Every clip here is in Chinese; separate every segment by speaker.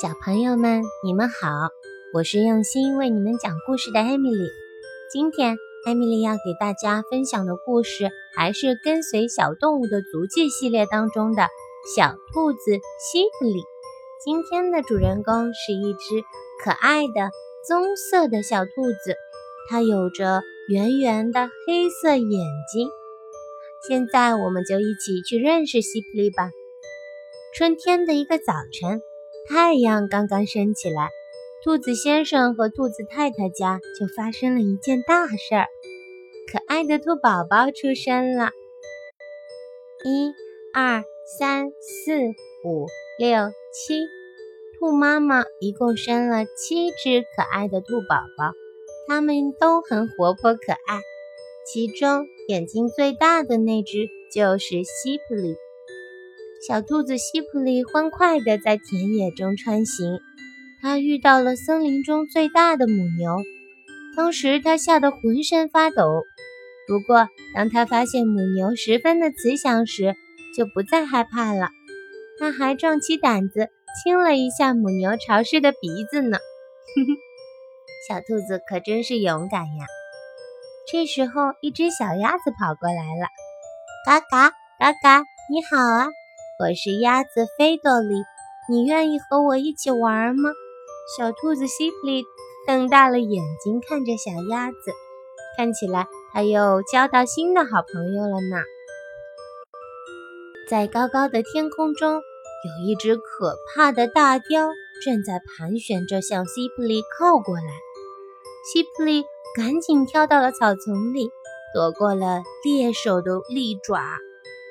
Speaker 1: 小朋友们，你们好！我是用心为你们讲故事的艾米丽。今天，艾米丽要给大家分享的故事还是跟随小动物的足迹系列当中的小兔子西普里。今天的主人公是一只可爱的棕色的小兔子，它有着圆圆的黑色眼睛。现在，我们就一起去认识西普利吧。春天的一个早晨。太阳刚刚升起来，兔子先生和兔子太太家就发生了一件大事儿，可爱的兔宝宝出生了。一、二、三、四、五、六、七，兔妈妈一共生了七只可爱的兔宝宝，它们都很活泼可爱。其中眼睛最大的那只就是西普里。小兔子西普利欢快地在田野中穿行，它遇到了森林中最大的母牛，当时它吓得浑身发抖。不过，当它发现母牛十分的慈祥时，就不再害怕了。它还壮起胆子亲了一下母牛潮湿的鼻子呢。小兔子可真是勇敢呀！这时候，一只小鸭子跑过来了，嘎嘎嘎嘎，你好啊！我是鸭子菲多利，你愿意和我一起玩吗？小兔子西普利瞪大了眼睛看着小鸭子，看起来它又交到新的好朋友了呢。在高高的天空中，有一只可怕的大雕正在盘旋着向西普利靠过来。西普利赶紧跳到了草丛里，躲过了猎手的利爪。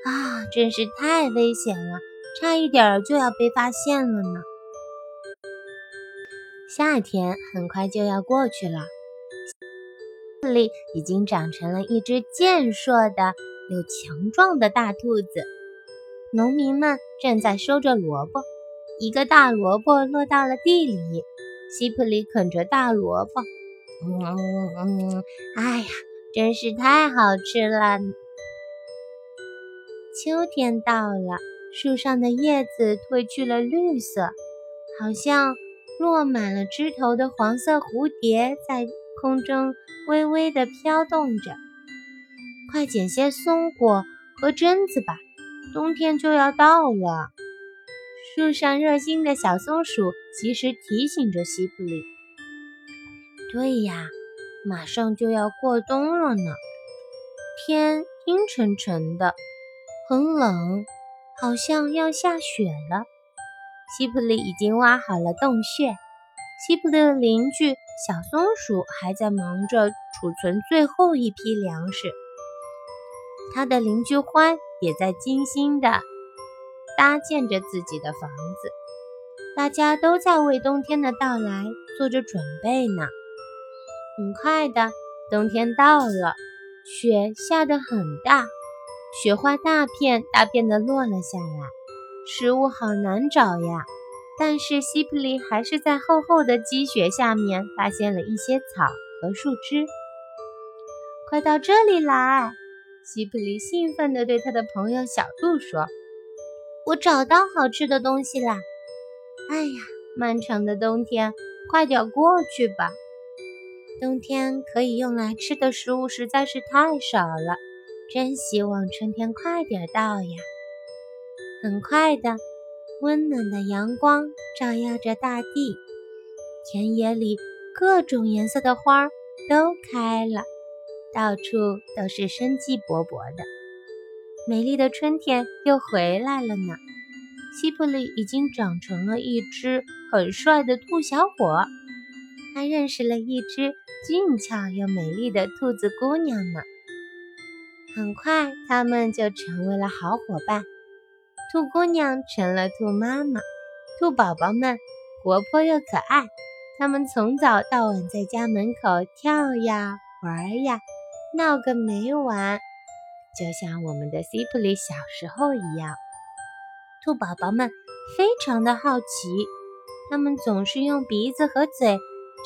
Speaker 1: 啊，真是太危险了，差一点就要被发现了呢。夏天很快就要过去了，这里已经长成了一只健硕的、又强壮的大兔子。农民们正在收着萝卜，一个大萝卜落到了地里，西普里啃着大萝卜，嗯嗯嗯，哎呀，真是太好吃了。秋天到了，树上的叶子褪去了绿色，好像落满了枝头的黄色蝴蝶在空中微微地飘动着。快捡些松果和榛子吧，冬天就要到了。树上热心的小松鼠及时提醒着西普里：“对呀，马上就要过冬了呢，天阴沉沉的。”很冷，好像要下雪了。西普利已经挖好了洞穴，西普利的邻居小松鼠还在忙着储存最后一批粮食。他的邻居欢也在精心地搭建着自己的房子。大家都在为冬天的到来做着准备呢。很快的，冬天到了，雪下得很大。雪花大片大片的落了下来，食物好难找呀。但是西普利还是在厚厚的积雪下面发现了一些草和树枝。快到这里来！西普利兴奋地对他的朋友小兔说：“我找到好吃的东西啦！”哎呀，漫长的冬天，快点过去吧！冬天可以用来吃的食物实在是太少了。真希望春天快点到呀！很快的，温暖的阳光照耀着大地，田野里各种颜色的花都开了，到处都是生机勃勃的。美丽的春天又回来了呢。西普里已经长成了一只很帅的兔小伙，他认识了一只俊俏又美丽的兔子姑娘呢。很快，他们就成为了好伙伴。兔姑娘成了兔妈妈，兔宝宝们活泼又可爱。他们从早到晚在家门口跳呀玩呀，闹个没完，就像我们的西普里小时候一样。兔宝宝们非常的好奇，他们总是用鼻子和嘴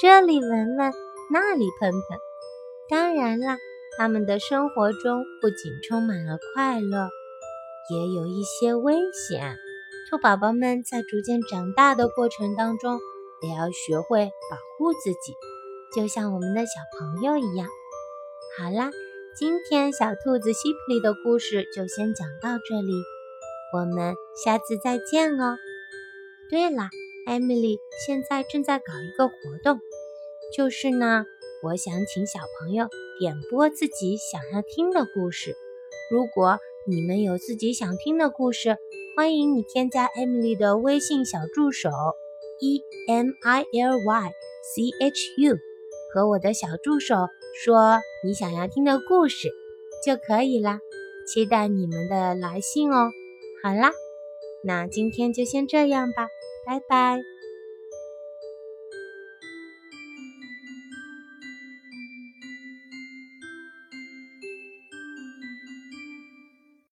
Speaker 1: 这里闻闻，那里喷喷。当然啦。他们的生活中不仅充满了快乐，也有一些危险。兔宝宝们在逐渐长大的过程当中，也要学会保护自己，就像我们的小朋友一样。好啦，今天小兔子西普利的故事就先讲到这里，我们下次再见哦。对了，艾米丽现在正在搞一个活动，就是呢，我想请小朋友点播自己想要听的故事。如果你们有自己想听的故事，欢迎你添加艾米丽的微信小助手 E M I L Y C H U，和我的小助手说你想要听的故事就可以了。期待你们的来信哦。好啦，那今天就先这样吧。拜拜。